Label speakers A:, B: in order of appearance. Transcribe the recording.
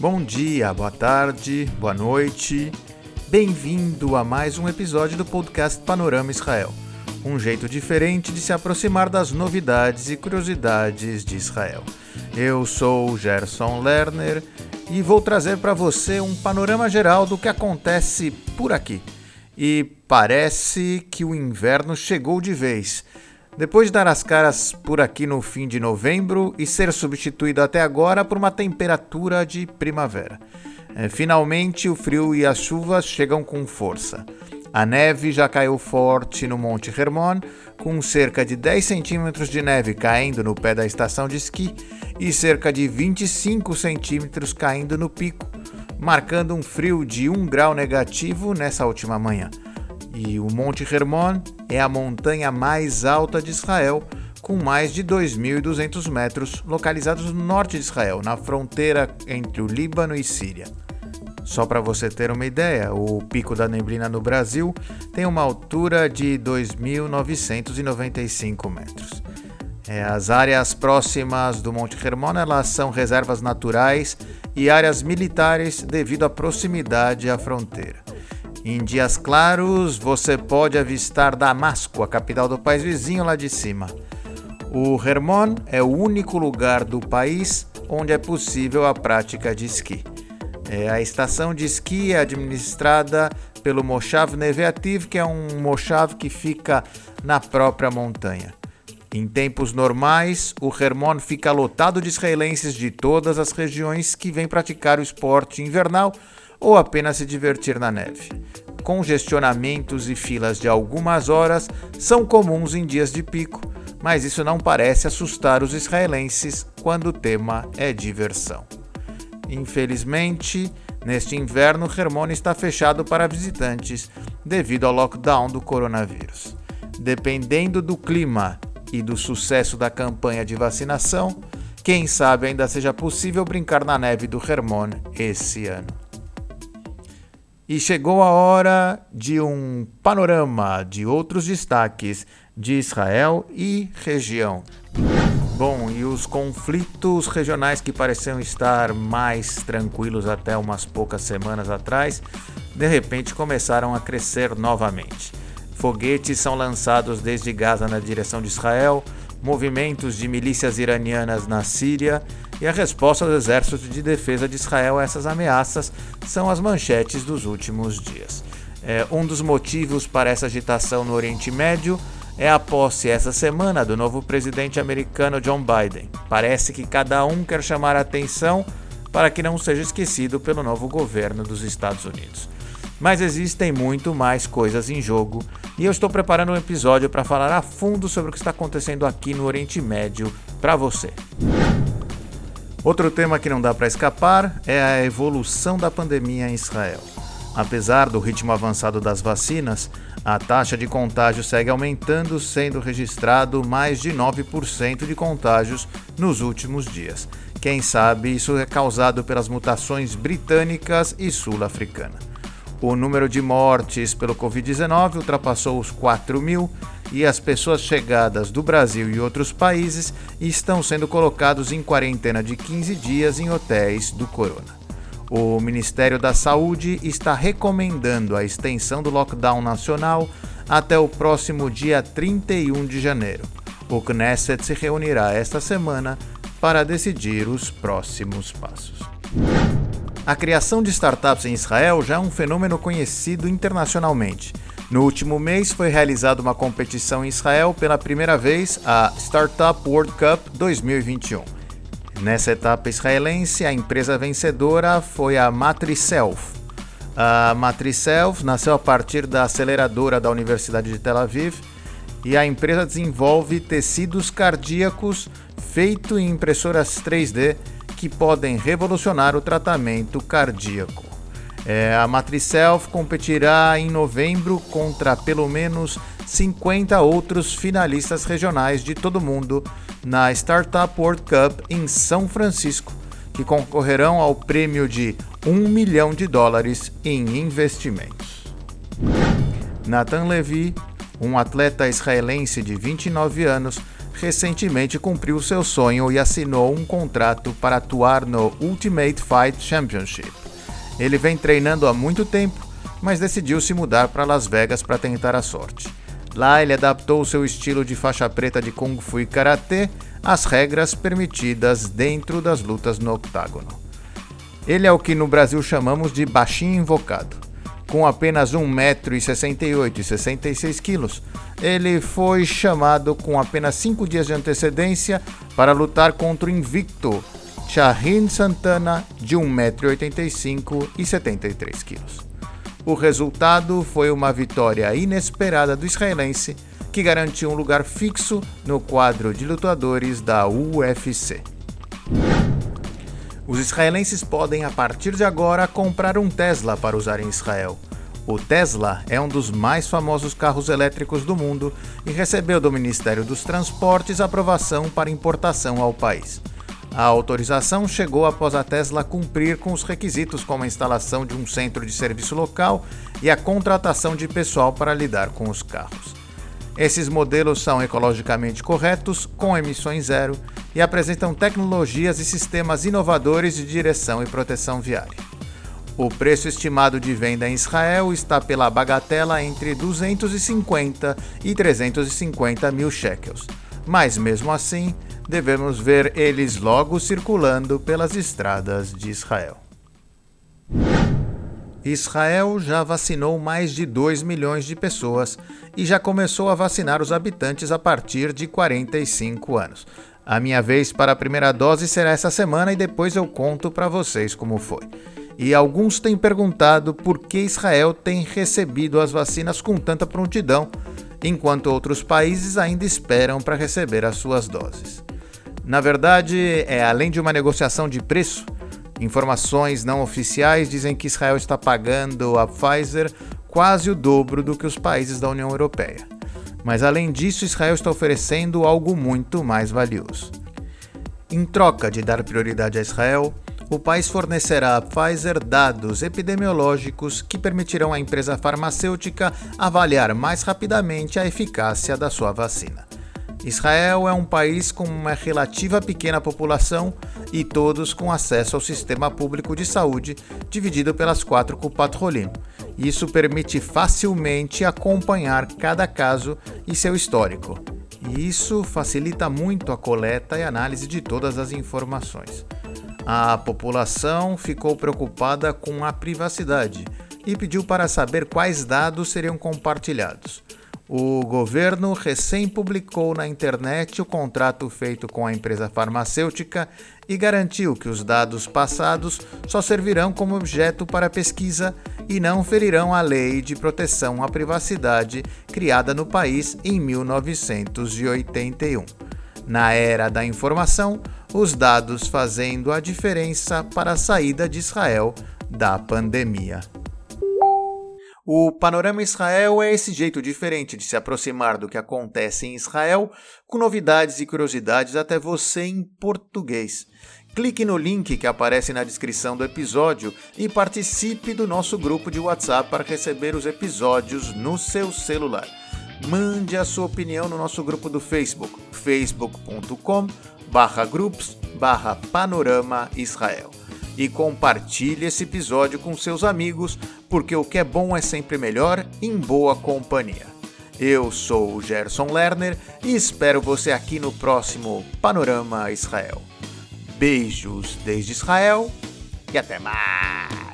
A: Bom dia, boa tarde, boa noite. Bem-vindo a mais um episódio do podcast Panorama Israel. Um jeito diferente de se aproximar das novidades e curiosidades de Israel. Eu sou Gerson Lerner e vou trazer para você um panorama geral do que acontece por aqui. E parece que o inverno chegou de vez. Depois de dar as caras por aqui no fim de novembro e ser substituído até agora por uma temperatura de primavera. É, finalmente, o frio e as chuvas chegam com força. A neve já caiu forte no Monte Hermon, com cerca de 10 centímetros de neve caindo no pé da estação de esqui e cerca de 25 centímetros caindo no pico, marcando um frio de 1 grau negativo nessa última manhã. E o Monte Hermon é a montanha mais alta de Israel, com mais de 2.200 metros, localizados no norte de Israel, na fronteira entre o Líbano e Síria. Só para você ter uma ideia, o Pico da Neblina no Brasil tem uma altura de 2.995 metros. É, as áreas próximas do Monte Hermon elas são reservas naturais e áreas militares devido à proximidade à fronteira. Em dias claros, você pode avistar Damasco, a capital do país vizinho lá de cima. O Hermon é o único lugar do país onde é possível a prática de esqui. É, a estação de esqui é administrada pelo Moshav Neveativ, que é um Moshav que fica na própria montanha. Em tempos normais, o Hermon fica lotado de israelenses de todas as regiões que vêm praticar o esporte invernal ou apenas se divertir na neve. Congestionamentos e filas de algumas horas são comuns em dias de pico, mas isso não parece assustar os israelenses quando o tema é diversão. Infelizmente, neste inverno, Hermon está fechado para visitantes devido ao lockdown do coronavírus. Dependendo do clima e do sucesso da campanha de vacinação, quem sabe ainda seja possível brincar na neve do Hermon esse ano. E chegou a hora de um panorama de outros destaques de Israel e região. Bom, e os conflitos regionais que pareciam estar mais tranquilos até umas poucas semanas atrás, de repente começaram a crescer novamente. Foguetes são lançados desde Gaza na direção de Israel, movimentos de milícias iranianas na Síria e a resposta do Exército de Defesa de Israel a essas ameaças são as manchetes dos últimos dias. É, um dos motivos para essa agitação no Oriente Médio é a posse essa semana do novo presidente americano John Biden. Parece que cada um quer chamar a atenção para que não seja esquecido pelo novo governo dos Estados Unidos. Mas existem muito mais coisas em jogo e eu estou preparando um episódio para falar a fundo sobre o que está acontecendo aqui no Oriente Médio para você. Outro tema que não dá para escapar é a evolução da pandemia em Israel. Apesar do ritmo avançado das vacinas, a taxa de contágio segue aumentando, sendo registrado mais de 9% de contágios nos últimos dias. Quem sabe isso é causado pelas mutações britânicas e sul-africana. O número de mortes pelo Covid-19 ultrapassou os 4 mil e as pessoas chegadas do Brasil e outros países estão sendo colocados em quarentena de 15 dias em hotéis do Corona. O Ministério da Saúde está recomendando a extensão do lockdown nacional até o próximo dia 31 de janeiro. O Knesset se reunirá esta semana para decidir os próximos passos. A criação de startups em Israel já é um fenômeno conhecido internacionalmente. No último mês foi realizada uma competição em Israel pela primeira vez, a Startup World Cup 2021. Nessa etapa israelense, a empresa vencedora foi a Matricelf. A Matricelf nasceu a partir da aceleradora da Universidade de Tel Aviv e a empresa desenvolve tecidos cardíacos feitos em impressoras 3D que podem revolucionar o tratamento cardíaco. É, a Matricelf competirá em novembro contra pelo menos 50 outros finalistas regionais de todo mundo na Startup World Cup em São Francisco, que concorrerão ao prêmio de 1 milhão de dólares em investimentos. Nathan Levy, um atleta israelense de 29 anos, recentemente cumpriu seu sonho e assinou um contrato para atuar no Ultimate Fight Championship. Ele vem treinando há muito tempo, mas decidiu se mudar para Las Vegas para tentar a sorte. Lá ele adaptou seu estilo de faixa preta de Kung Fu e Karatê às regras permitidas dentro das lutas no octágono. Ele é o que no Brasil chamamos de baixinho invocado. Com apenas 1,68m e 66 kg, ele foi chamado com apenas 5 dias de antecedência para lutar contra o invicto Shahin Santana, de 1,85m e 73 kg. O resultado foi uma vitória inesperada do israelense, que garantiu um lugar fixo no quadro de lutadores da UFC. Os israelenses podem, a partir de agora, comprar um Tesla para usar em Israel. O Tesla é um dos mais famosos carros elétricos do mundo e recebeu do Ministério dos Transportes aprovação para importação ao país. A autorização chegou após a Tesla cumprir com os requisitos como a instalação de um centro de serviço local e a contratação de pessoal para lidar com os carros. Esses modelos são ecologicamente corretos, com emissões zero e apresentam tecnologias e sistemas inovadores de direção e proteção viária. O preço estimado de venda em Israel está pela bagatela entre 250 e 350 mil shekels, mas mesmo assim, devemos ver eles logo circulando pelas estradas de Israel. Israel já vacinou mais de 2 milhões de pessoas e já começou a vacinar os habitantes a partir de 45 anos. A minha vez para a primeira dose será essa semana e depois eu conto para vocês como foi. E alguns têm perguntado por que Israel tem recebido as vacinas com tanta prontidão, enquanto outros países ainda esperam para receber as suas doses. Na verdade, é além de uma negociação de preço, informações não oficiais dizem que Israel está pagando a Pfizer quase o dobro do que os países da União Europeia. Mas além disso, Israel está oferecendo algo muito mais valioso. Em troca de dar prioridade a Israel, o país fornecerá à Pfizer dados epidemiológicos que permitirão à empresa farmacêutica avaliar mais rapidamente a eficácia da sua vacina. Israel é um país com uma relativa pequena população e todos com acesso ao sistema público de saúde, dividido pelas quatro Kupat. Isso permite facilmente acompanhar cada caso e seu histórico. E isso facilita muito a coleta e análise de todas as informações. A população ficou preocupada com a privacidade e pediu para saber quais dados seriam compartilhados. O governo recém publicou na internet o contrato feito com a empresa farmacêutica e garantiu que os dados passados só servirão como objeto para pesquisa e não ferirão a lei de proteção à privacidade criada no país em 1981. Na era da informação, os dados fazendo a diferença para a saída de Israel da pandemia. O Panorama Israel é esse jeito diferente de se aproximar do que acontece em Israel, com novidades e curiosidades até você em português. Clique no link que aparece na descrição do episódio e participe do nosso grupo de WhatsApp para receber os episódios no seu celular. Mande a sua opinião no nosso grupo do Facebook, facebook.com barra groups barra panorama Israel e compartilhe esse episódio com seus amigos, porque o que é bom é sempre melhor em boa companhia. Eu sou o Gerson Lerner e espero você aqui no próximo Panorama Israel. Beijos desde Israel e até mais!